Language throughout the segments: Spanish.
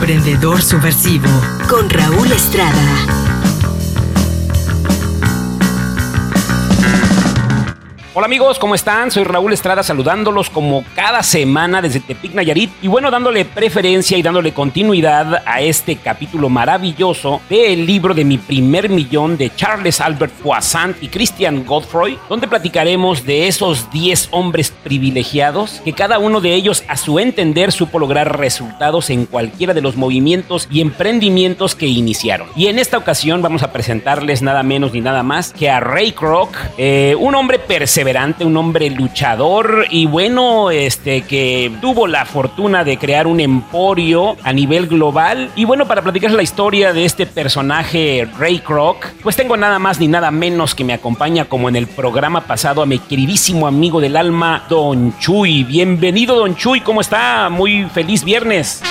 Emprendedor Subversivo con Raúl Estrada. Hola amigos, ¿cómo están? Soy Raúl Estrada saludándolos como cada semana desde Tepic Nayarit y bueno, dándole preferencia y dándole continuidad a este capítulo maravilloso del libro de mi primer millón de Charles Albert Poissant y Christian Godfrey, donde platicaremos de esos 10 hombres privilegiados que cada uno de ellos a su entender supo lograr resultados en cualquiera de los movimientos y emprendimientos que iniciaron. Y en esta ocasión vamos a presentarles nada menos ni nada más que a Ray Kroc, eh, un hombre perseverante un hombre luchador y bueno, este que tuvo la fortuna de crear un emporio a nivel global. Y bueno, para platicar la historia de este personaje Ray Kroc, pues tengo nada más ni nada menos que me acompaña como en el programa pasado a mi queridísimo amigo del alma, Don Chuy. Bienvenido, Don Chuy, ¿cómo está? Muy feliz viernes.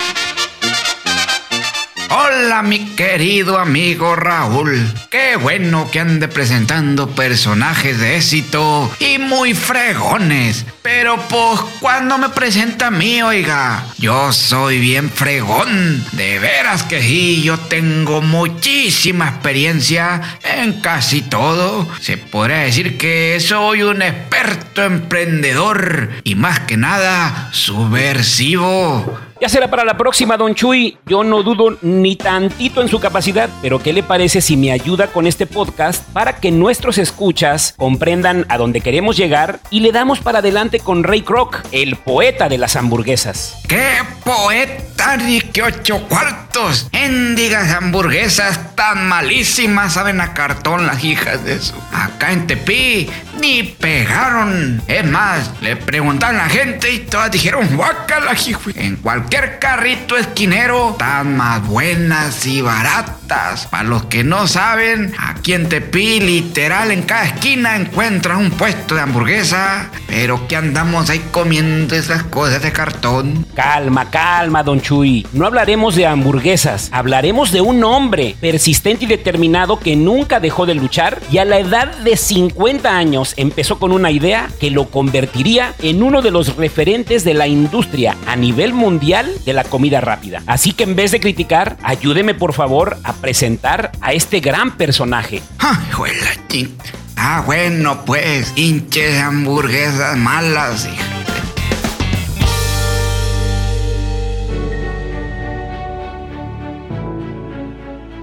Hola mi querido amigo Raúl. Qué bueno que ande presentando personajes de éxito y muy fregones. Pero pues cuando me presenta a mí, oiga, yo soy bien fregón. De veras que sí, yo tengo muchísima experiencia en casi todo. Se podría decir que soy un experto emprendedor y más que nada subversivo. Ya será para la próxima, don Chuy. Yo no dudo ni tantito en su capacidad, pero ¿qué le parece si me ayuda con este podcast para que nuestros escuchas comprendan a dónde queremos llegar y le damos para adelante con Ray Kroc, el poeta de las hamburguesas? ¡Qué poeta ni que ocho cuartos! Endigas hamburguesas tan malísimas saben a cartón las hijas de eso. Acá en Tepi ni pegaron. Es más, le preguntaron a la gente y todas dijeron, guácala, hijo. En cualquier carrito esquinero, tan más buenas y baratas. Para los que no saben, aquí en Tepi, literal, en cada esquina encuentras un puesto de hamburguesa. Pero que andamos ahí comiendo esas cosas de cartón. Calma, calma, don Chuy. No hablaremos de hamburguesas, hablaremos de un hombre persistente y determinado que nunca dejó de luchar y a la edad de 50 años empezó con una idea que lo convertiría en uno de los referentes de la industria a nivel mundial de la comida rápida. Así que en vez de criticar, ayúdeme por favor a presentar a este gran personaje. ¡Ah, Ah, bueno, pues, hinches hamburguesas malas, hija.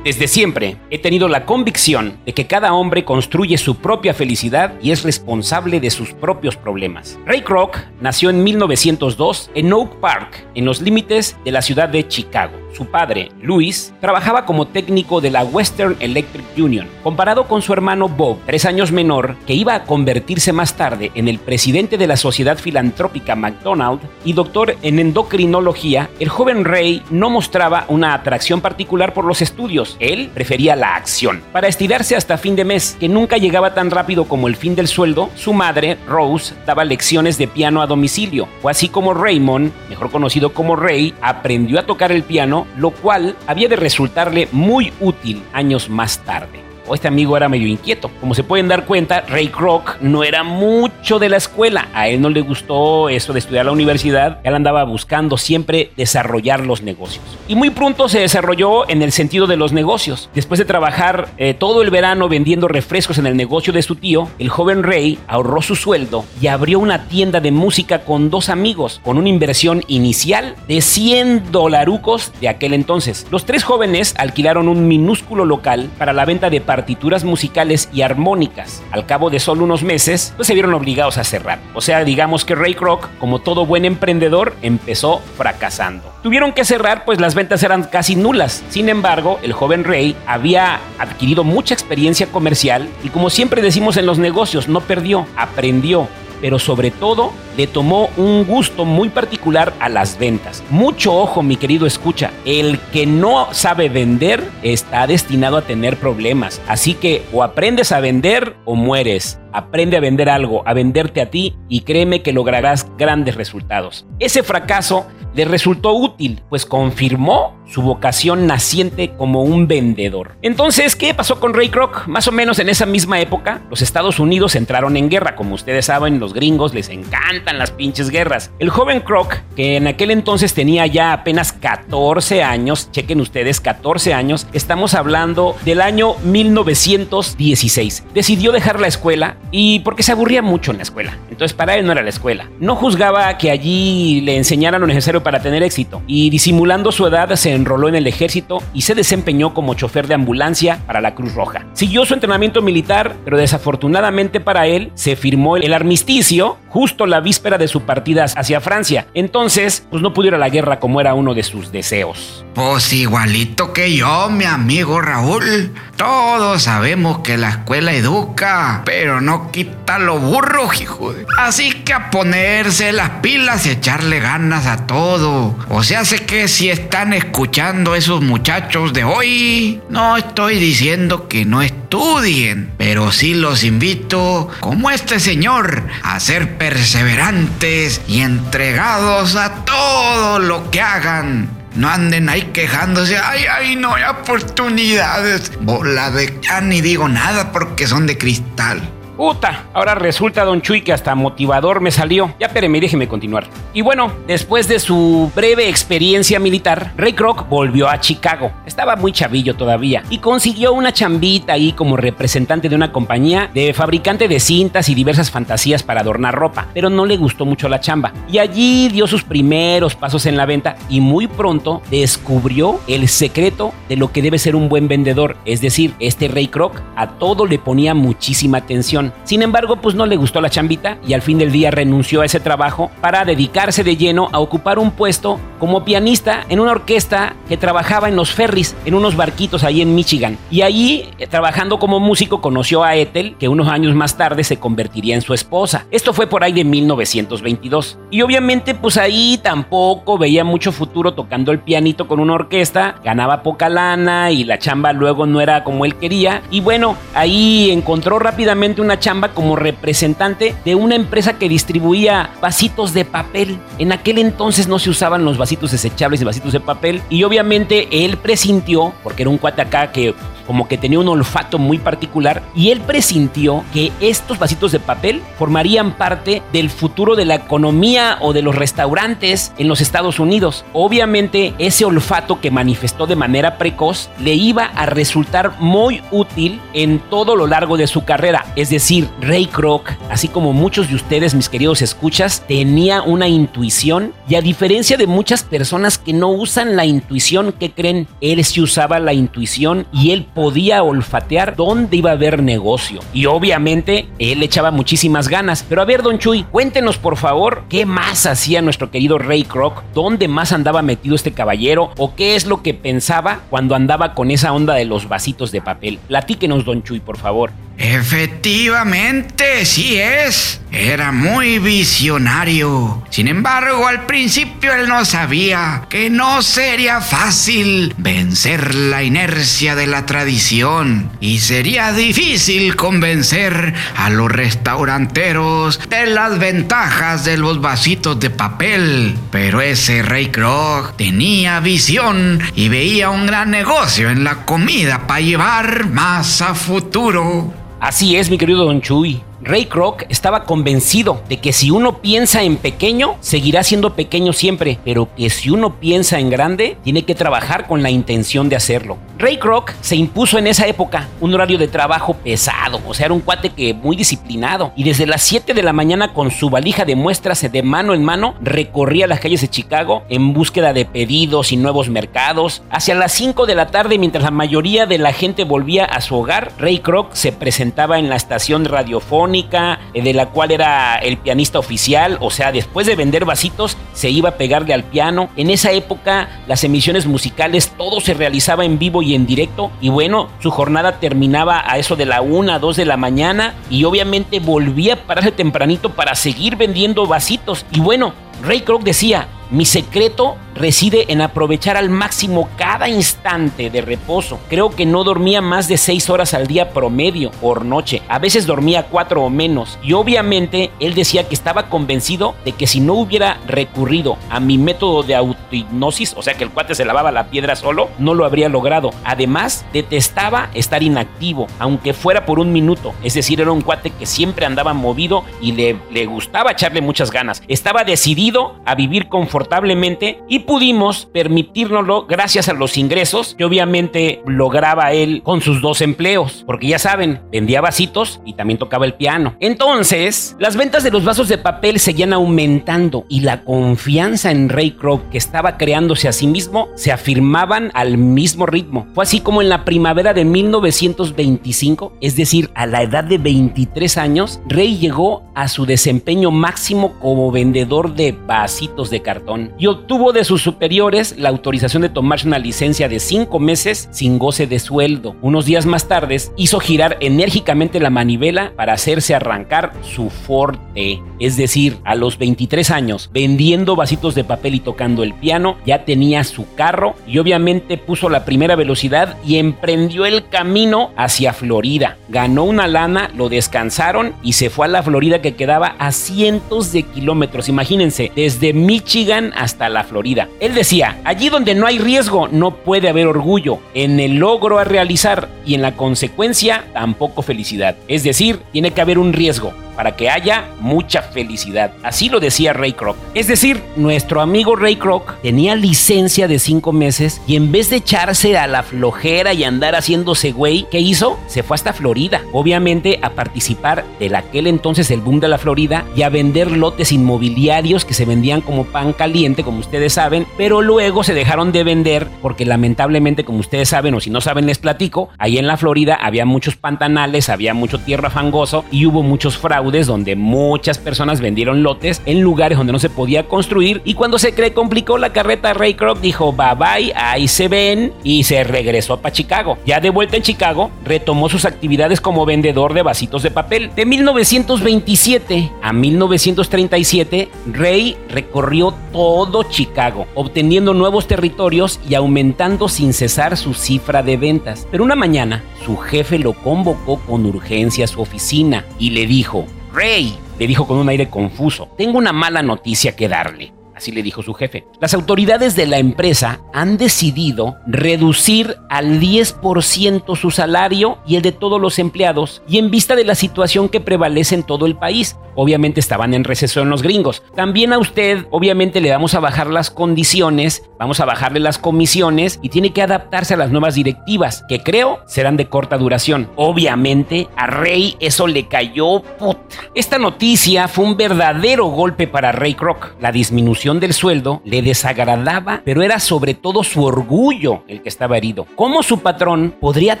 Desde siempre he tenido la convicción de que cada hombre construye su propia felicidad y es responsable de sus propios problemas. Ray Kroc nació en 1902 en Oak Park, en los límites de la ciudad de Chicago. Su padre, Louis, trabajaba como técnico de la Western Electric Union, comparado con su hermano Bob, tres años menor, que iba a convertirse más tarde en el presidente de la Sociedad Filantrópica McDonald y doctor en endocrinología, el joven Ray no mostraba una atracción particular por los estudios. Él prefería la acción. Para estirarse hasta fin de mes, que nunca llegaba tan rápido como el fin del sueldo, su madre, Rose, daba lecciones de piano a domicilio. Fue así como Raymond, mejor conocido como Ray, aprendió a tocar el piano lo cual había de resultarle muy útil años más tarde o este amigo era medio inquieto. Como se pueden dar cuenta, Ray Kroc no era mucho de la escuela. A él no le gustó eso de estudiar la universidad. Él andaba buscando siempre desarrollar los negocios. Y muy pronto se desarrolló en el sentido de los negocios. Después de trabajar eh, todo el verano vendiendo refrescos en el negocio de su tío, el joven Ray ahorró su sueldo y abrió una tienda de música con dos amigos, con una inversión inicial de 100 dolarucos de aquel entonces. Los tres jóvenes alquilaron un minúsculo local para la venta de partituras musicales y armónicas. Al cabo de solo unos meses, pues se vieron obligados a cerrar. O sea, digamos que Ray Kroc, como todo buen emprendedor, empezó fracasando. Tuvieron que cerrar pues las ventas eran casi nulas. Sin embargo, el joven Ray había adquirido mucha experiencia comercial y como siempre decimos en los negocios, no perdió, aprendió pero sobre todo le tomó un gusto muy particular a las ventas. Mucho ojo, mi querido escucha, el que no sabe vender está destinado a tener problemas. Así que o aprendes a vender o mueres. Aprende a vender algo, a venderte a ti y créeme que lograrás grandes resultados. Ese fracaso le resultó útil, pues confirmó su vocación naciente como un vendedor. Entonces, ¿qué pasó con Ray Kroc? Más o menos en esa misma época, los Estados Unidos entraron en guerra. Como ustedes saben, los gringos les encantan las pinches guerras. El joven Kroc, que en aquel entonces tenía ya apenas 14 años, chequen ustedes, 14 años, estamos hablando del año 1916. Decidió dejar la escuela y porque se aburría mucho en la escuela. Entonces, para él no era la escuela. No juzgaba que allí le enseñaran lo necesario para tener éxito y disimulando su edad se enroló en el ejército y se desempeñó como chofer de ambulancia para la Cruz Roja. Siguió su entrenamiento militar, pero desafortunadamente para él se firmó el armisticio justo la víspera de su partida hacia Francia. Entonces, pues no pudo ir a la guerra como era uno de sus deseos. Pues igualito que yo, mi amigo Raúl. Todos sabemos que la escuela educa, pero no quita lo burro, hijo. Así que a ponerse las pilas y echarle ganas a todo. O sea, sé que si están escuchando esos muchachos de hoy, no estoy diciendo que no estudien, pero sí los invito, como este señor, a ser perseverantes y entregados a todo lo que hagan. No anden ahí quejándose, ay, ay, no hay oportunidades. Bola de... Ya ni digo nada porque son de cristal. Puta, ahora resulta, don Chuy, que hasta motivador me salió. Ya espéreme, déjeme continuar. Y bueno, después de su breve experiencia militar, Ray Kroc volvió a Chicago. Estaba muy chavillo todavía y consiguió una chambita ahí como representante de una compañía de fabricante de cintas y diversas fantasías para adornar ropa, pero no le gustó mucho la chamba. Y allí dio sus primeros pasos en la venta y muy pronto descubrió el secreto de lo que debe ser un buen vendedor. Es decir, este Ray Kroc a todo le ponía muchísima atención sin embargo, pues no le gustó la chambita y al fin del día renunció a ese trabajo para dedicarse de lleno a ocupar un puesto como pianista en una orquesta que trabajaba en los ferries, en unos barquitos ahí en Michigan. Y allí, eh, trabajando como músico, conoció a Ethel, que unos años más tarde se convertiría en su esposa. Esto fue por ahí de 1922. Y obviamente, pues ahí tampoco veía mucho futuro tocando el pianito con una orquesta, ganaba poca lana y la chamba luego no era como él quería. Y bueno, ahí encontró rápidamente una chamba como representante de una empresa que distribuía vasitos de papel. En aquel entonces no se usaban los vasitos desechables y vasitos de papel y obviamente él presintió, porque era un cuate acá que como que tenía un olfato muy particular y él presintió que estos vasitos de papel formarían parte del futuro de la economía o de los restaurantes en los Estados Unidos. Obviamente ese olfato que manifestó de manera precoz le iba a resultar muy útil en todo lo largo de su carrera. Es decir, Ray Kroc, así como muchos de ustedes, mis queridos escuchas, tenía una intuición y a diferencia de muchas personas que no usan la intuición, que creen? Él sí usaba la intuición y él podía olfatear dónde iba a haber negocio. Y obviamente él echaba muchísimas ganas. Pero a ver, don Chuy, cuéntenos por favor qué más hacía nuestro querido Ray Kroc, dónde más andaba metido este caballero o qué es lo que pensaba cuando andaba con esa onda de los vasitos de papel. Platíquenos, don Chuy, por favor. Efectivamente, sí es. Era muy visionario. Sin embargo, al principio él no sabía que no sería fácil vencer la inercia de la tradición y sería difícil convencer a los restauranteros de las ventajas de los vasitos de papel. Pero ese Rey Kroc tenía visión y veía un gran negocio en la comida para llevar más a futuro. Así es, mi querido Don Chuy. Ray Kroc estaba convencido de que si uno piensa en pequeño, seguirá siendo pequeño siempre, pero que si uno piensa en grande, tiene que trabajar con la intención de hacerlo. Ray Kroc se impuso en esa época un horario de trabajo pesado, o sea, era un cuate que muy disciplinado, y desde las 7 de la mañana con su valija de muestras de mano en mano, recorría las calles de Chicago en búsqueda de pedidos y nuevos mercados. Hacia las 5 de la tarde, mientras la mayoría de la gente volvía a su hogar, Ray Kroc se presentaba en la estación radiofónica eh, de la cual era el pianista oficial, o sea, después de vender vasitos se iba a pegarle al piano. En esa época las emisiones musicales todo se realizaba en vivo y en directo y bueno, su jornada terminaba a eso de la 1, 2 de la mañana y obviamente volvía a pararse tempranito para seguir vendiendo vasitos. Y bueno, Ray Kroc decía, mi secreto reside en aprovechar al máximo cada instante de reposo. Creo que no dormía más de 6 horas al día promedio por noche. A veces dormía 4 o menos. Y obviamente él decía que estaba convencido de que si no hubiera recurrido a mi método de autohipnosis, o sea que el cuate se lavaba la piedra solo, no lo habría logrado. Además, detestaba estar inactivo, aunque fuera por un minuto. Es decir, era un cuate que siempre andaba movido y le, le gustaba echarle muchas ganas. Estaba decidido a vivir confortablemente y pudimos permitírnoslo gracias a los ingresos que obviamente lograba él con sus dos empleos. Porque ya saben, vendía vasitos y también tocaba el piano. Entonces, las ventas de los vasos de papel seguían aumentando y la confianza en Ray Kroc que estaba creándose a sí mismo se afirmaban al mismo ritmo. Fue así como en la primavera de 1925, es decir, a la edad de 23 años, Ray llegó a su desempeño máximo como vendedor de vasitos de cartón y obtuvo de sus superiores la autorización de tomarse una licencia de 5 meses sin goce de sueldo. Unos días más tarde hizo girar enérgicamente la manivela para hacerse arrancar su forte, es decir, a los 23 años, vendiendo vasitos de papel y tocando el piano, ya tenía su carro y obviamente puso la primera velocidad y emprendió el camino hacia Florida. Ganó una lana, lo descansaron y se fue a la Florida que quedaba a cientos de kilómetros, imagínense, desde Michigan hasta la Florida. Él decía, allí donde no hay riesgo no puede haber orgullo, en el logro a realizar y en la consecuencia tampoco felicidad. Es decir, tiene que haber un riesgo para que haya mucha felicidad. Así lo decía Ray Kroc. Es decir, nuestro amigo Ray Kroc tenía licencia de cinco meses y en vez de echarse a la flojera y andar haciéndose güey, ¿qué hizo? Se fue hasta Florida. Obviamente a participar del aquel entonces el boom de la Florida y a vender lotes inmobiliarios que se vendían como pan caliente, como ustedes saben, pero luego se dejaron de vender porque lamentablemente, como ustedes saben o si no saben les platico, ahí en la Florida había muchos pantanales, había mucho tierra fangoso y hubo muchos fraudes donde muchas personas vendieron lotes en lugares donde no se podía construir y cuando se cree complicó la carreta Ray Kroc dijo bye bye, ahí se ven y se regresó para Chicago. Ya de vuelta en Chicago, retomó sus actividades como vendedor de vasitos de papel. De 1927 a 1937, Ray recorrió todo Chicago, obteniendo nuevos territorios y aumentando sin cesar su cifra de ventas. Pero una mañana, su jefe lo convocó con urgencia a su oficina y le dijo, Rey, le dijo con un aire confuso, tengo una mala noticia que darle. Así le dijo su jefe. Las autoridades de la empresa han decidido reducir al 10% su salario y el de todos los empleados y en vista de la situación que prevalece en todo el país. Obviamente estaban en recesión los gringos. También a usted, obviamente, le vamos a bajar las condiciones, vamos a bajarle las comisiones y tiene que adaptarse a las nuevas directivas, que creo serán de corta duración. Obviamente, a Rey eso le cayó puta. Esta noticia fue un verdadero golpe para Ray Kroc. La disminución del sueldo le desagradaba, pero era sobre todo su orgullo el que estaba herido. ¿Cómo su patrón podría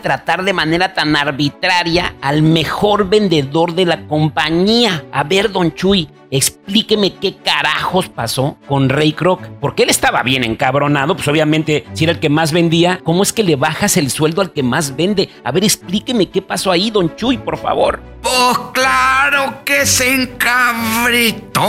tratar de manera tan arbitraria al mejor vendedor de la compañía? A ver, don Chuy, explíqueme qué carajos pasó con Ray Kroc. Porque él estaba bien encabronado, pues obviamente si era el que más vendía, ¿cómo es que le bajas el sueldo al que más vende? A ver, explíqueme qué pasó ahí, don Chuy, por favor. Pues claro que se encabritó.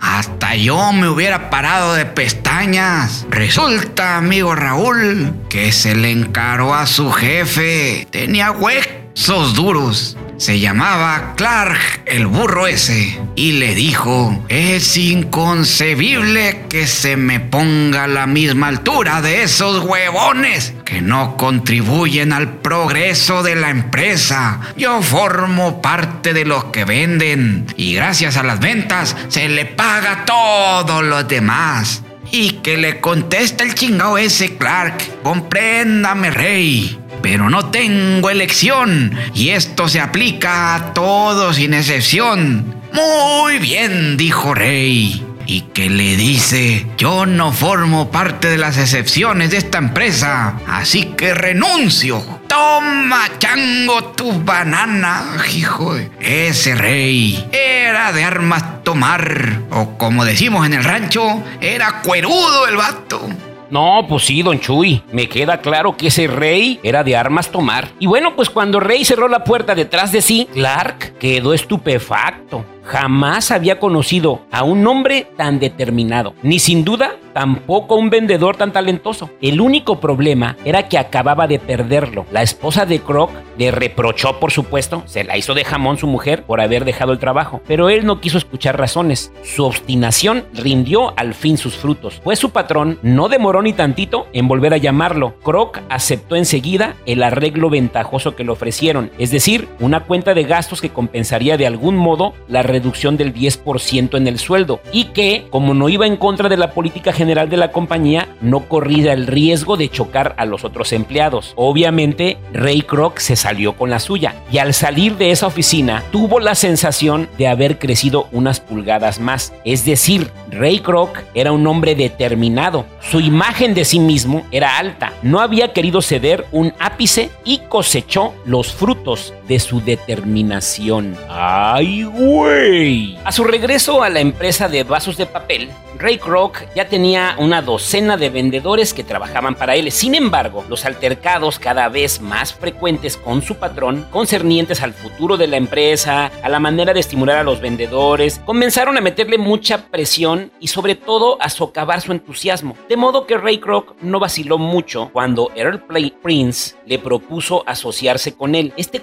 Hasta yo me hubiera parado de pestañas. Resulta, amigo Raúl, que se le encaró a su jefe. Tenía huesos duros. Se llamaba Clark el burro ese y le dijo, es inconcebible que se me ponga a la misma altura de esos huevones que no contribuyen al progreso de la empresa. Yo formo parte de los que venden y gracias a las ventas se le paga a todos los demás. Y que le contesta el chingado ese Clark, compréndame rey pero no tengo elección y esto se aplica a todos sin excepción. Muy bien, dijo Rey. Y que le dice, yo no formo parte de las excepciones de esta empresa, así que renuncio. Toma, chango, tu banana, hijo. Ese rey era de armas tomar, o como decimos en el rancho, era cuerudo el vato. No, pues sí, don Chuy. Me queda claro que ese rey era de armas tomar. Y bueno, pues cuando Rey cerró la puerta detrás de sí, Clark quedó estupefacto. Jamás había conocido a un hombre tan determinado, ni sin duda tampoco un vendedor tan talentoso. El único problema era que acababa de perderlo. La esposa de Croc le reprochó, por supuesto, se la hizo de jamón su mujer por haber dejado el trabajo, pero él no quiso escuchar razones. Su obstinación rindió al fin sus frutos, pues su patrón no demoró ni tantito en volver a llamarlo. Croc aceptó enseguida el arreglo ventajoso que le ofrecieron, es decir, una cuenta de gastos que compensaría de algún modo la reducción del 10% en el sueldo y que, como no iba en contra de la política general de la compañía, no corría el riesgo de chocar a los otros empleados. Obviamente, Ray Kroc se salió con la suya y al salir de esa oficina tuvo la sensación de haber crecido unas pulgadas más. Es decir, Ray Kroc era un hombre determinado. Su imagen de sí mismo era alta. No había querido ceder un ápice y cosechó los frutos de su determinación. ¡Ay, güey! A su regreso a la empresa de vasos de papel, Ray Kroc ya tenía una docena de vendedores que trabajaban para él. Sin embargo, los altercados cada vez más frecuentes con su patrón, concernientes al futuro de la empresa, a la manera de estimular a los vendedores, comenzaron a meterle mucha presión y sobre todo a socavar su entusiasmo. De modo que Ray Kroc no vaciló mucho cuando Earl Prince le propuso asociarse con él. Este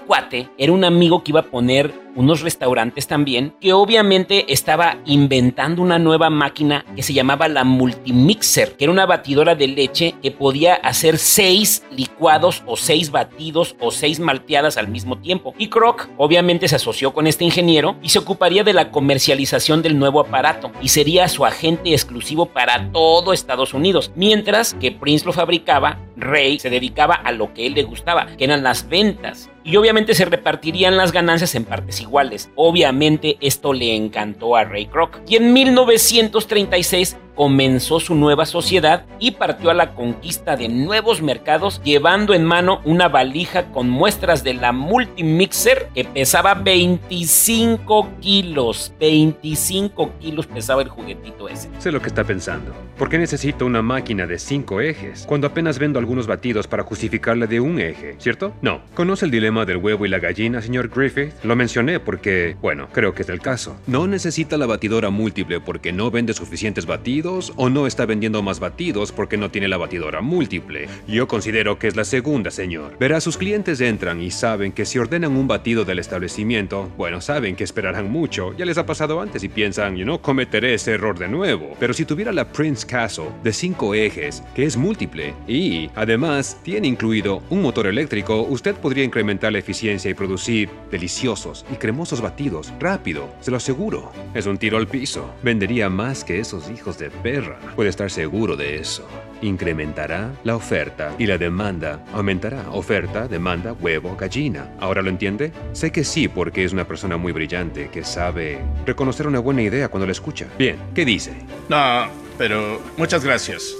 era un amigo que iba a poner unos restaurantes también, que obviamente estaba inventando una nueva máquina que se llamaba la Multimixer, que era una batidora de leche que podía hacer seis licuados o seis batidos o seis malteadas al mismo tiempo. Y Kroc obviamente se asoció con este ingeniero y se ocuparía de la comercialización del nuevo aparato y sería su agente exclusivo para todo Estados Unidos, mientras que Prince lo fabricaba, Ray se dedicaba a lo que él le gustaba, que eran las ventas y obviamente se repartirían las ganancias en partes iguales. Obviamente esto le encantó a Ray Kroc y en 1936 comenzó su nueva sociedad y partió a la conquista de nuevos mercados llevando en mano una valija con muestras de la Multimixer que pesaba 25 kilos. 25 kilos pesaba el juguetito ese. Sé lo que está pensando. ¿Por qué necesito una máquina de 5 ejes cuando apenas vendo algunos batidos para justificarle de un eje, ¿cierto? No. ¿Conoce el dilema del huevo y la gallina, señor Griffith? Lo mencioné porque, bueno, creo que es el caso. No necesita la batidora múltiple porque no vende suficientes batidos o no está vendiendo más batidos porque no tiene la batidora múltiple. Yo considero que es la segunda, señor. Verá, sus clientes entran y saben que si ordenan un batido del establecimiento, bueno, saben que esperarán mucho. Ya les ha pasado antes y piensan, yo no cometeré ese error de nuevo. Pero si tuviera la Prince Castle de 5 ejes, que es múltiple, y además tiene incluido un motor eléctrico, usted podría incrementar la eficiencia y producir deliciosos y cremosos batidos rápido, se lo aseguro. Es un tiro al piso. Vendería más que esos hijos de perra. Puede estar seguro de eso. Incrementará la oferta y la demanda aumentará. Oferta, demanda, huevo, gallina. ¿Ahora lo entiende? Sé que sí porque es una persona muy brillante que sabe reconocer una buena idea cuando la escucha. Bien, ¿qué dice? No, pero muchas gracias.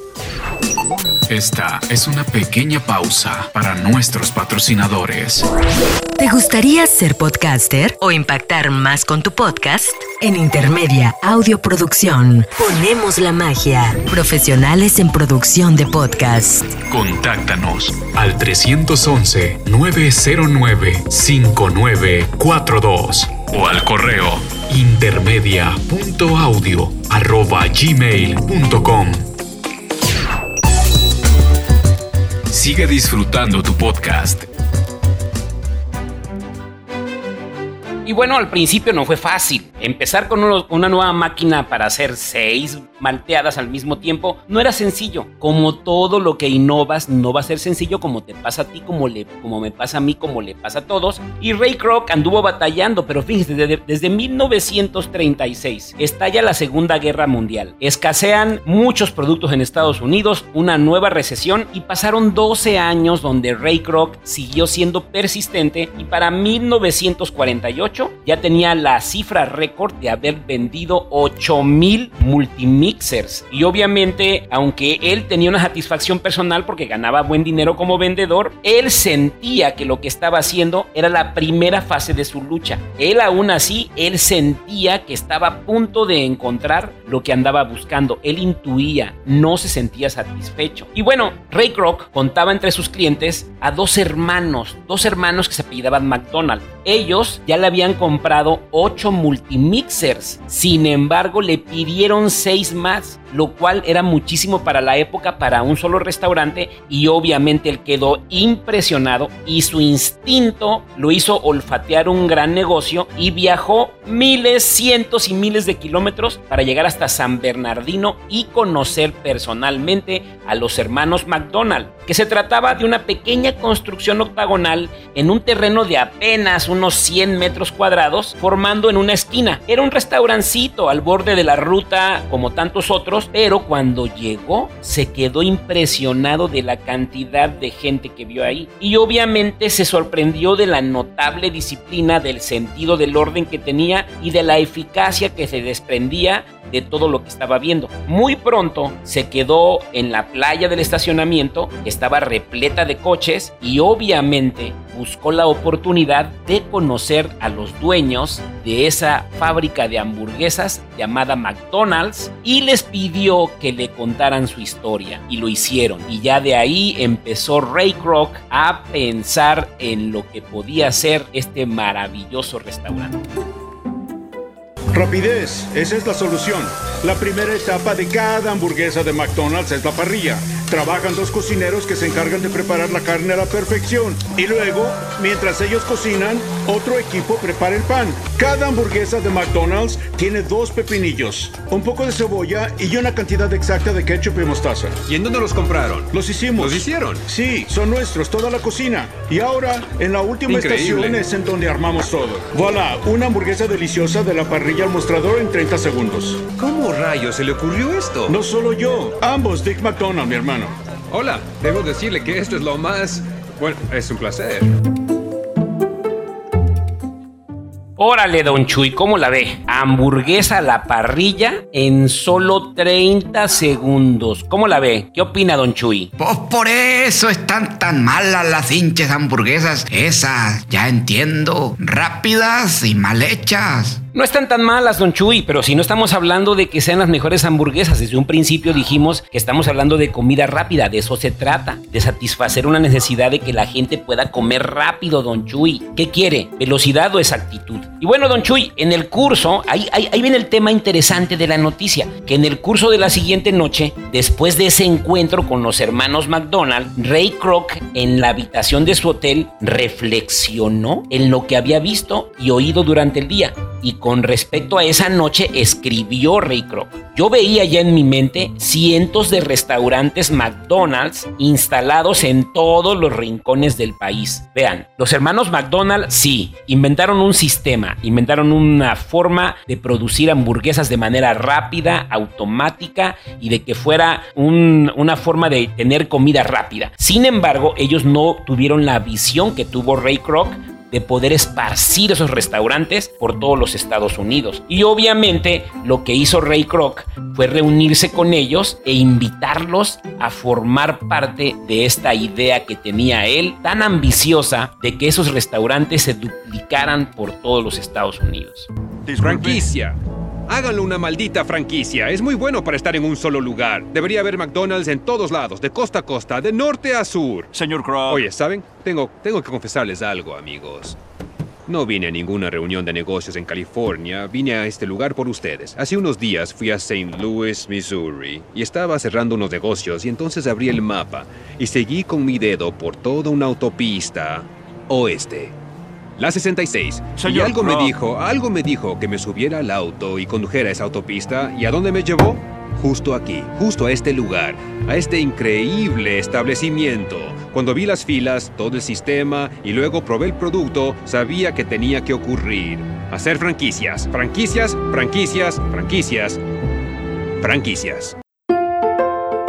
Esta es una pequeña pausa para nuestros patrocinadores. ¿Te gustaría ser podcaster o impactar más con tu podcast? En Intermedia Audio Producción ponemos la magia. Profesionales en producción de podcast. Contáctanos al 311-909-5942 o al correo intermedia.audio@gmail.com. Sigue disfrutando tu podcast Y bueno, al principio no fue fácil. Empezar con una nueva máquina para hacer seis malteadas al mismo tiempo no era sencillo. Como todo lo que innovas no va a ser sencillo como te pasa a ti, como, le, como me pasa a mí, como le pasa a todos. Y Ray Kroc anduvo batallando, pero fíjense, desde, desde 1936 estalla la Segunda Guerra Mundial. Escasean muchos productos en Estados Unidos, una nueva recesión y pasaron 12 años donde Ray Kroc siguió siendo persistente y para 1948 ya tenía la cifra récord de haber vendido 8000 multimixers. Y obviamente, aunque él tenía una satisfacción personal porque ganaba buen dinero como vendedor, él sentía que lo que estaba haciendo era la primera fase de su lucha. Él aún así, él sentía que estaba a punto de encontrar lo que andaba buscando. Él intuía, no se sentía satisfecho. Y bueno, Ray Kroc contaba entre sus clientes a dos hermanos, dos hermanos que se apellidaban McDonald. Ellos ya le habían habían comprado 8 multimixers. Sin embargo, le pidieron 6 más, lo cual era muchísimo para la época para un solo restaurante y obviamente él quedó impresionado y su instinto lo hizo olfatear un gran negocio y viajó miles, cientos y miles de kilómetros para llegar hasta San Bernardino y conocer personalmente a los hermanos McDonald, que se trataba de una pequeña construcción octagonal en un terreno de apenas unos 100 metros cuadrados, formando en una esquina. Era un restaurancito al borde de la ruta como tantos otros, pero cuando llegó se quedó impresionado de la cantidad de gente que vio ahí y obviamente se sorprendió de la notable disciplina, del sentido del orden que tenía y de la eficacia que se desprendía de todo lo que estaba viendo. Muy pronto se quedó en la playa del estacionamiento, estaba repleta de coches y obviamente buscó la oportunidad de conocer a los dueños de esa fábrica de hamburguesas llamada McDonald's y les pidió que le contaran su historia y lo hicieron. Y ya de ahí empezó Ray Kroc a pensar en lo que podía ser este maravilloso restaurante. Rapidez, esa es la solución. La primera etapa de cada hamburguesa de McDonald's es la parrilla. Trabajan dos cocineros que se encargan de preparar la carne a la perfección. Y luego, mientras ellos cocinan, otro equipo prepara el pan. Cada hamburguesa de McDonald's tiene dos pepinillos, un poco de cebolla y una cantidad exacta de ketchup y mostaza. ¿Y en dónde los compraron? Los hicimos. ¿Los hicieron? Sí, son nuestros, toda la cocina. Y ahora, en la última Increíble. estación es en donde armamos todo. Voilà, una hamburguesa deliciosa de la parrilla al mostrador en 30 segundos. ¿Cómo rayos se le ocurrió esto? No solo yo, ambos Dick McDonald, mi hermano. Hola, debo decirle que esto es lo más... Bueno, es un placer. Órale, don Chuy, ¿cómo la ve? Hamburguesa a la parrilla en solo 30 segundos. ¿Cómo la ve? ¿Qué opina, don Chuy? Pues por eso están tan malas las hinches hamburguesas. Esas, ya entiendo, rápidas y mal hechas. No están tan malas, don Chuy, pero si no estamos hablando de que sean las mejores hamburguesas, desde un principio dijimos que estamos hablando de comida rápida, de eso se trata, de satisfacer una necesidad de que la gente pueda comer rápido, don Chuy. ¿Qué quiere? ¿Velocidad o exactitud? Y bueno, don Chuy, en el curso, ahí, viene el tema interesante de la noticia, que en el curso de la siguiente noche, después de ese encuentro con los hermanos McDonald, Ray Kroc en la habitación de su hotel reflexionó en lo que había visto y oído durante el día. Y con respecto a esa noche escribió Ray Kroc. Yo veía ya en mi mente cientos de restaurantes McDonald's instalados en todos los rincones del país. Vean, los hermanos McDonald sí, inventaron un sistema, inventaron una forma de producir hamburguesas de manera rápida, automática y de que fuera un- una forma de tener comida rápida. Sin embargo, ellos no tuvieron la visión que tuvo Ray Kroc de poder esparcir esos restaurantes por todos los Estados Unidos. Y obviamente lo que hizo Ray Kroc fue reunirse con ellos e invitarlos a formar parte de esta idea que tenía él tan ambiciosa de que esos restaurantes se duplicaran por todos los Estados Unidos. Franquicia. Háganlo una maldita franquicia. Es muy bueno para estar en un solo lugar. Debería haber McDonald's en todos lados, de costa a costa, de norte a sur. Señor Crow. Oye, ¿saben? Tengo, tengo que confesarles algo, amigos. No vine a ninguna reunión de negocios en California, vine a este lugar por ustedes. Hace unos días fui a St. Louis, Missouri, y estaba cerrando unos negocios y entonces abrí el mapa y seguí con mi dedo por toda una autopista oeste. La 66. y Señor algo me dijo, algo me dijo que me subiera al auto y condujera esa autopista. ¿Y a dónde me llevó? Justo aquí, justo a este lugar, a este increíble establecimiento. Cuando vi las filas, todo el sistema y luego probé el producto, sabía que tenía que ocurrir. Hacer franquicias, franquicias, franquicias, franquicias, franquicias.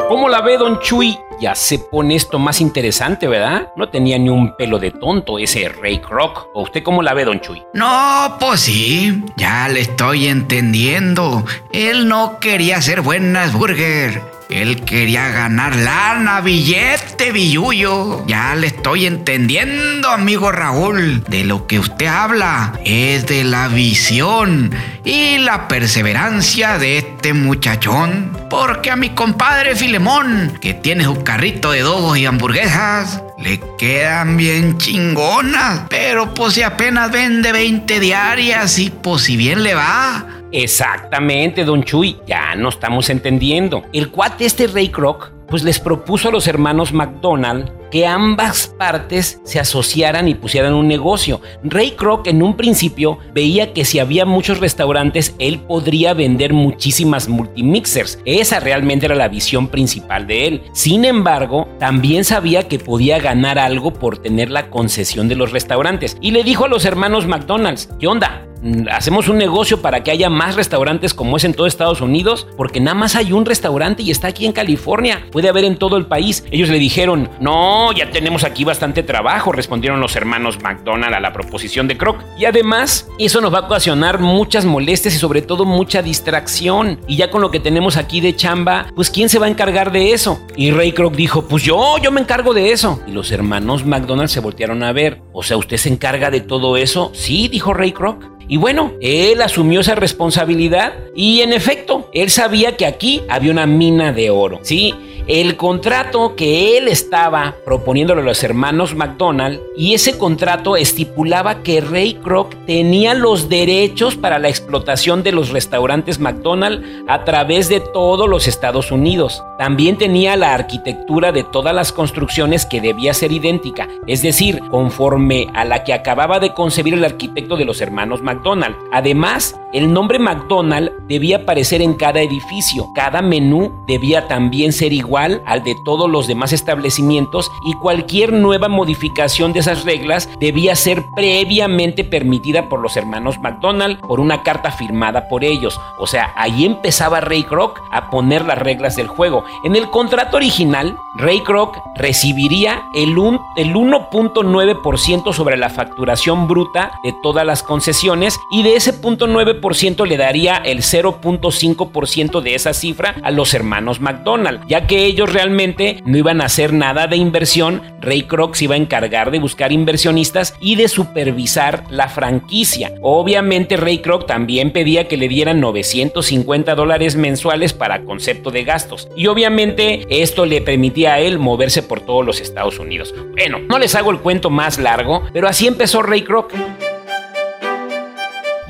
¿Cómo la ve, don Chuy? Ya se pone esto más interesante, ¿verdad? No tenía ni un pelo de tonto ese Ray Kroc. ¿O usted cómo la ve, don Chuy? No, pues sí, ya le estoy entendiendo. Él no quería ser buenas burger. Él quería ganar lana, billete, billuyo. Ya le estoy entendiendo, amigo Raúl. De lo que usted habla es de la visión y la perseverancia de este muchachón. Porque a mi compadre Filemón, que tiene su carrito de dogos y hamburguesas, le quedan bien chingonas. Pero pues si apenas vende 20 diarias y pues si bien le va. Exactamente, don Chuy, ya no estamos entendiendo. El cuate este Ray Kroc pues les propuso a los hermanos McDonald que ambas partes se asociaran y pusieran un negocio. Ray Kroc en un principio veía que si había muchos restaurantes, él podría vender muchísimas multimixers. Esa realmente era la visión principal de él. Sin embargo, también sabía que podía ganar algo por tener la concesión de los restaurantes. Y le dijo a los hermanos McDonald's, ¿qué onda? hacemos un negocio para que haya más restaurantes como es en todo Estados Unidos, porque nada más hay un restaurante y está aquí en California, puede haber en todo el país. Ellos le dijeron, no, ya tenemos aquí bastante trabajo, respondieron los hermanos McDonald a la proposición de Kroc. Y además, eso nos va a ocasionar muchas molestias y sobre todo mucha distracción. Y ya con lo que tenemos aquí de chamba, pues ¿quién se va a encargar de eso? Y Ray Kroc dijo, pues yo, yo me encargo de eso. Y los hermanos McDonald se voltearon a ver, o sea, ¿usted se encarga de todo eso? Sí, dijo Ray Kroc. Y bueno, él asumió esa responsabilidad y en efecto, él sabía que aquí había una mina de oro, ¿sí? El contrato que él estaba proponiéndole a los hermanos McDonald y ese contrato estipulaba que Ray Kroc tenía los derechos para la explotación de los restaurantes McDonald a través de todos los Estados Unidos. También tenía la arquitectura de todas las construcciones que debía ser idéntica, es decir, conforme a la que acababa de concebir el arquitecto de los hermanos McDonald. Además, el nombre McDonald debía aparecer en cada edificio, cada menú debía también ser igual al de todos los demás establecimientos y cualquier nueva modificación de esas reglas debía ser previamente permitida por los hermanos McDonald por una carta firmada por ellos. O sea, ahí empezaba Ray Kroc a poner las reglas del juego. En el contrato original, Ray Kroc recibiría el, el 1.9% sobre la facturación bruta de todas las concesiones y de ese 0.9% le daría el 0.5% de esa cifra a los hermanos McDonald, ya que ellos realmente no iban a hacer nada de inversión, Ray Kroc se iba a encargar de buscar inversionistas y de supervisar la franquicia. Obviamente Ray Kroc también pedía que le dieran 950 dólares mensuales para concepto de gastos. Y obviamente esto le permitía a él moverse por todos los Estados Unidos. Bueno, no les hago el cuento más largo, pero así empezó Ray Kroc.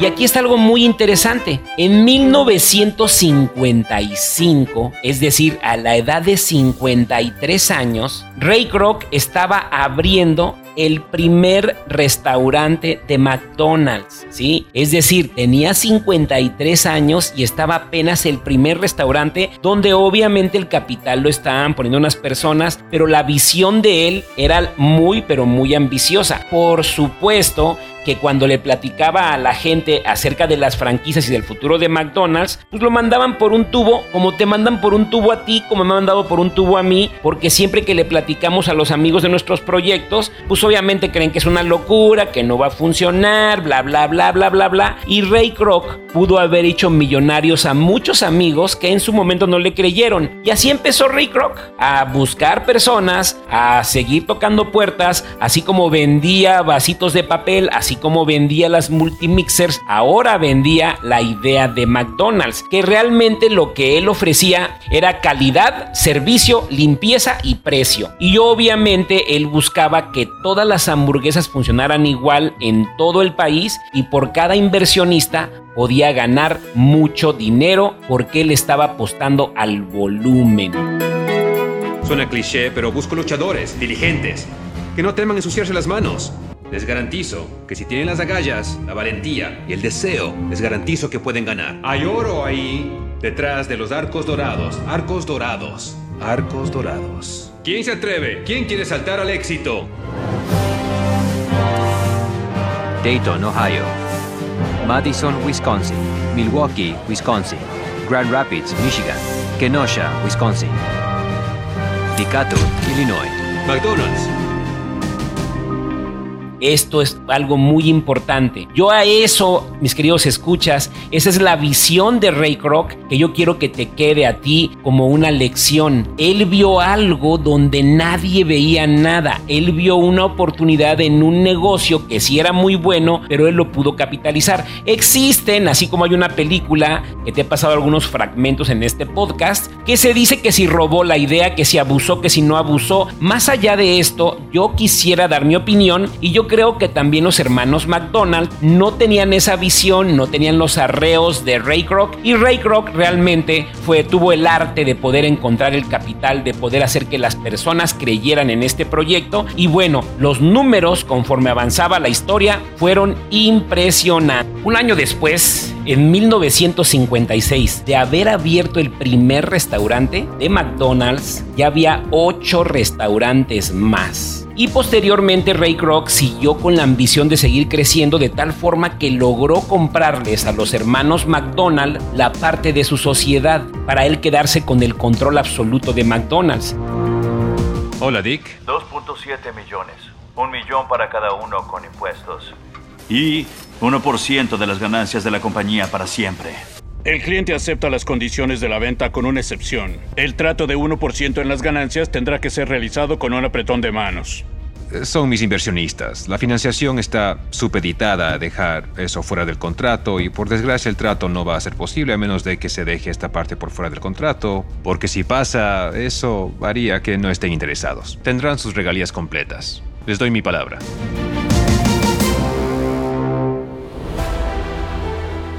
Y aquí está algo muy interesante. En 1955, es decir, a la edad de 53 años, Ray Kroc estaba abriendo el primer restaurante de McDonald's, ¿sí? Es decir, tenía 53 años y estaba apenas el primer restaurante donde obviamente el capital lo estaban poniendo unas personas, pero la visión de él era muy, pero muy ambiciosa. Por supuesto, que cuando le platicaba a la gente acerca de las franquicias y del futuro de McDonald's, pues lo mandaban por un tubo, como te mandan por un tubo a ti, como me han mandado por un tubo a mí, porque siempre que le platicamos a los amigos de nuestros proyectos, pues obviamente creen que es una locura, que no va a funcionar, bla, bla, bla, bla, bla, bla. Y Ray Kroc pudo haber hecho millonarios a muchos amigos que en su momento no le creyeron. Y así empezó Ray Kroc a buscar personas, a seguir tocando puertas, así como vendía vasitos de papel, así como vendía las multimixers, ahora vendía la idea de McDonald's, que realmente lo que él ofrecía era calidad, servicio, limpieza y precio. Y obviamente él buscaba que todas las hamburguesas funcionaran igual en todo el país y por cada inversionista podía ganar mucho dinero porque él estaba apostando al volumen. Suena cliché, pero busco luchadores, diligentes, que no teman ensuciarse las manos. Les garantizo que si tienen las agallas, la valentía y el deseo, les garantizo que pueden ganar. Hay oro ahí, detrás de los arcos dorados. Arcos dorados. Arcos dorados. ¿Quién se atreve? ¿Quién quiere saltar al éxito? Dayton, Ohio. Madison, Wisconsin. Milwaukee, Wisconsin. Grand Rapids, Michigan. Kenosha, Wisconsin. Decatur, Illinois. McDonald's. Esto es algo muy importante. Yo a eso, mis queridos escuchas, esa es la visión de Ray Kroc que yo quiero que te quede a ti como una lección. Él vio algo donde nadie veía nada. Él vio una oportunidad en un negocio que sí era muy bueno, pero él lo pudo capitalizar. Existen, así como hay una película que te he pasado algunos fragmentos en este podcast, que se dice que si robó la idea, que si abusó, que si no abusó. Más allá de esto, yo quisiera dar mi opinión y yo creo que también los hermanos McDonald no tenían esa visión, no tenían los arreos de Ray Kroc y Ray Kroc realmente fue tuvo el arte de poder encontrar el capital, de poder hacer que las personas creyeran en este proyecto y bueno, los números conforme avanzaba la historia fueron impresionantes. Un año después, en 1956, de haber abierto el primer restaurante de McDonald's, ya había ocho restaurantes más. Y posteriormente Ray Kroc siguió con la ambición de seguir creciendo de tal forma que logró comprarles a los hermanos McDonald la parte de su sociedad para él quedarse con el control absoluto de McDonald's. Hola, Dick. 2.7 millones. Un millón para cada uno con impuestos. Y 1% de las ganancias de la compañía para siempre. El cliente acepta las condiciones de la venta con una excepción. El trato de 1% en las ganancias tendrá que ser realizado con un apretón de manos. Eh, Son mis inversionistas. La financiación está supeditada a dejar eso fuera del contrato y por desgracia el trato no va a ser posible a menos de que se deje esta parte por fuera del contrato, porque si pasa, eso haría que no estén interesados. Tendrán sus regalías completas. Les doy mi palabra.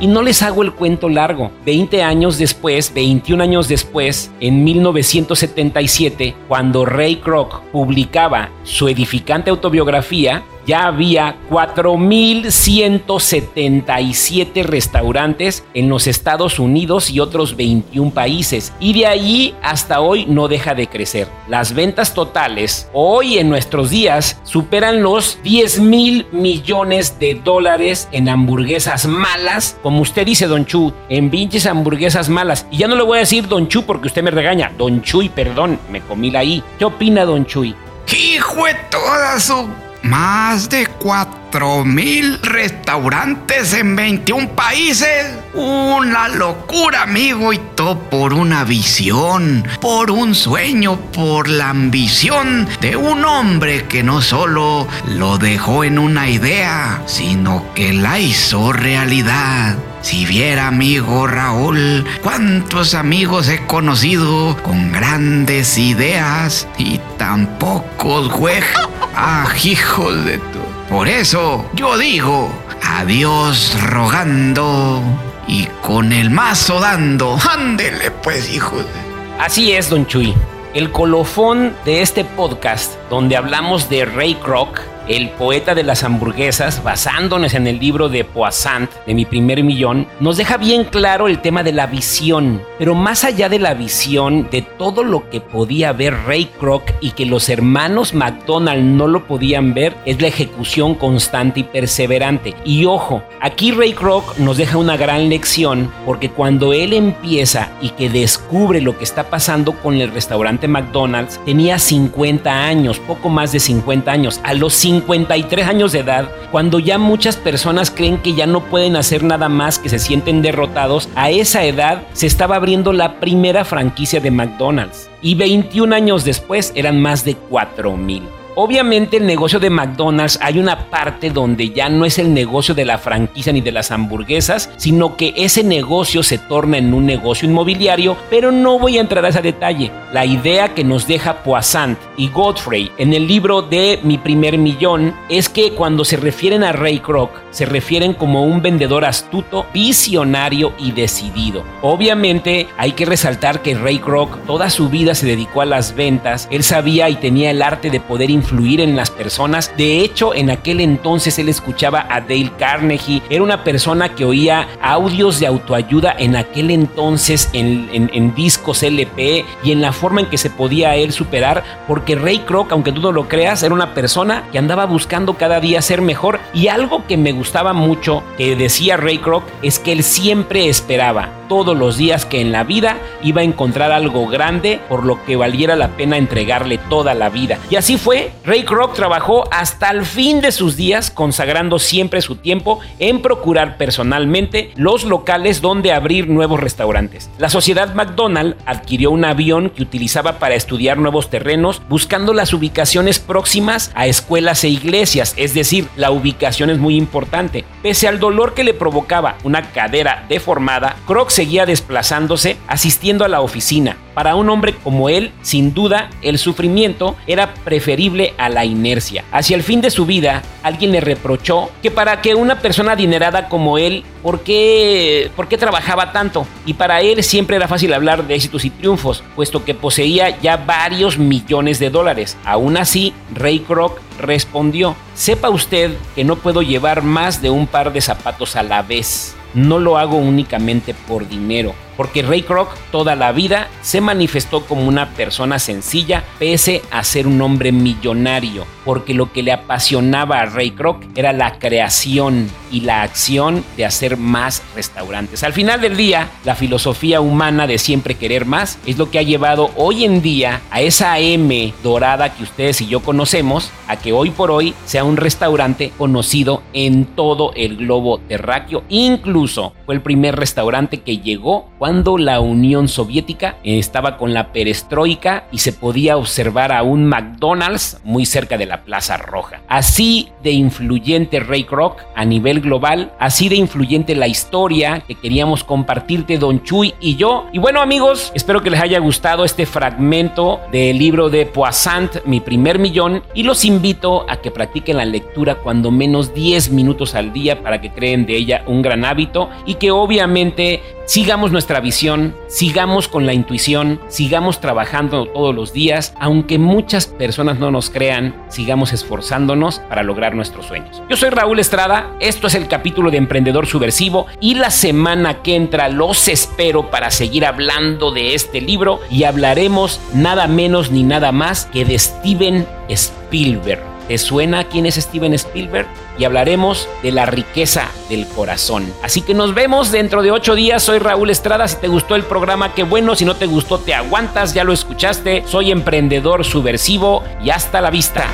Y no les hago el cuento largo. 20 años después, 21 años después, en 1977, cuando Ray Kroc publicaba su edificante autobiografía, ya había 4.177 restaurantes en los Estados Unidos y otros 21 países. Y de allí hasta hoy no deja de crecer. Las ventas totales hoy en nuestros días superan los 10 mil millones de dólares en hamburguesas malas, como usted dice, Don Chu, en pinches hamburguesas malas. Y ya no le voy a decir Don Chu porque usted me regaña. Don Chuy, perdón, me comí la I. ¿Qué opina Don Chuy? Hijo de toda su... Más de 4 mil restaurantes en 21 países. Una locura, amigo, y todo por una visión, por un sueño, por la ambición de un hombre que no solo lo dejó en una idea, sino que la hizo realidad. Si viera, amigo Raúl, cuántos amigos he conocido con grandes ideas y tan pocos juegan. Ah, hijos de tu. Por eso yo digo, adiós rogando y con el mazo dando. Ándele pues, hijos de. Así es, Don Chuy. El colofón de este podcast, donde hablamos de Ray Kroc, el poeta de las hamburguesas, basándonos en el libro de Poissant, de mi primer millón, nos deja bien claro el tema de la visión. Pero más allá de la visión, de todo lo que podía ver Ray Kroc y que los hermanos McDonald no lo podían ver, es la ejecución constante y perseverante. Y ojo, aquí Ray Kroc nos deja una gran lección, porque cuando él empieza y que descubre lo que está pasando con el restaurante McDonald's, tenía 50 años, poco más de 50 años. A los 53 años de edad, cuando ya muchas personas creen que ya no pueden hacer nada más, que se sienten derrotados, a esa edad se estaba abriendo la primera franquicia de McDonald's. Y 21 años después eran más de 4 mil. Obviamente el negocio de McDonald's hay una parte donde ya no es el negocio de la franquicia ni de las hamburguesas, sino que ese negocio se torna en un negocio inmobiliario, pero no voy a entrar a ese detalle. La idea que nos deja Poissant y Godfrey en el libro de Mi primer millón es que cuando se refieren a Ray Kroc, se refieren como un vendedor astuto, visionario y decidido. Obviamente hay que resaltar que Ray Kroc toda su vida se dedicó a las ventas, él sabía y tenía el arte de poder influir en las personas. De hecho, en aquel entonces él escuchaba a Dale Carnegie. Era una persona que oía audios de autoayuda en aquel entonces en, discos LP y en la forma en que se podía él superar. ¿Por porque Ray Kroc, aunque tú no lo creas, era una persona que andaba buscando cada día ser mejor y algo que me gustaba mucho que decía Ray Kroc es que él siempre esperaba todos los días que en la vida iba a encontrar algo grande por lo que valiera la pena entregarle toda la vida. Y así fue, Ray Kroc trabajó hasta el fin de sus días consagrando siempre su tiempo en procurar personalmente los locales donde abrir nuevos restaurantes. La sociedad McDonald adquirió un avión que utilizaba para estudiar nuevos terrenos buscando las ubicaciones próximas a escuelas e iglesias, es decir, la ubicación es muy importante. Pese al dolor que le provocaba una cadera deformada, Kroc seguía desplazándose asistiendo a la oficina. Para un hombre como él, sin duda, el sufrimiento era preferible a la inercia. Hacia el fin de su vida, alguien le reprochó que para que una persona adinerada como él, ¿por qué, ¿por qué trabajaba tanto? Y para él siempre era fácil hablar de éxitos y triunfos, puesto que poseía ya varios millones de dólares. Aún así, Ray Kroc respondió, sepa usted que no puedo llevar más de un par de zapatos a la vez. No lo hago únicamente por dinero, porque Ray Kroc toda la vida se manifestó como una persona sencilla pese a ser un hombre millonario, porque lo que le apasionaba a Ray Kroc era la creación y la acción de hacer más restaurantes. Al final del día, la filosofía humana de siempre querer más es lo que ha llevado hoy en día a esa M dorada que ustedes y yo conocemos, a que hoy por hoy sea un restaurante conocido en todo el globo terráqueo, incluso fue el primer restaurante que llegó cuando la Unión Soviética estaba con la perestroika y se podía observar a un McDonald's muy cerca de la Plaza Roja. Así de influyente Ray Kroc a nivel global, así de influyente la historia que queríamos compartirte Don Chuy y yo. Y bueno amigos, espero que les haya gustado este fragmento del libro de Poissant, Mi primer millón, y los invito a que practiquen la lectura cuando menos 10 minutos al día para que creen de ella un gran hábito y que obviamente sigamos nuestra visión, sigamos con la intuición, sigamos trabajando todos los días, aunque muchas personas no nos crean, sigamos esforzándonos para lograr nuestros sueños. Yo soy Raúl Estrada, esto es el capítulo de Emprendedor Subversivo y la semana que entra los espero para seguir hablando de este libro y hablaremos nada menos ni nada más que de Steven Spielberg. ¿Te suena quién es Steven Spielberg? Y hablaremos de la riqueza del corazón. Así que nos vemos dentro de ocho días. Soy Raúl Estrada. Si te gustó el programa, qué bueno. Si no te gustó, te aguantas. Ya lo escuchaste. Soy emprendedor subversivo y hasta la vista.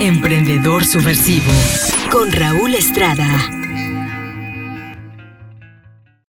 Emprendedor subversivo con Raúl Estrada.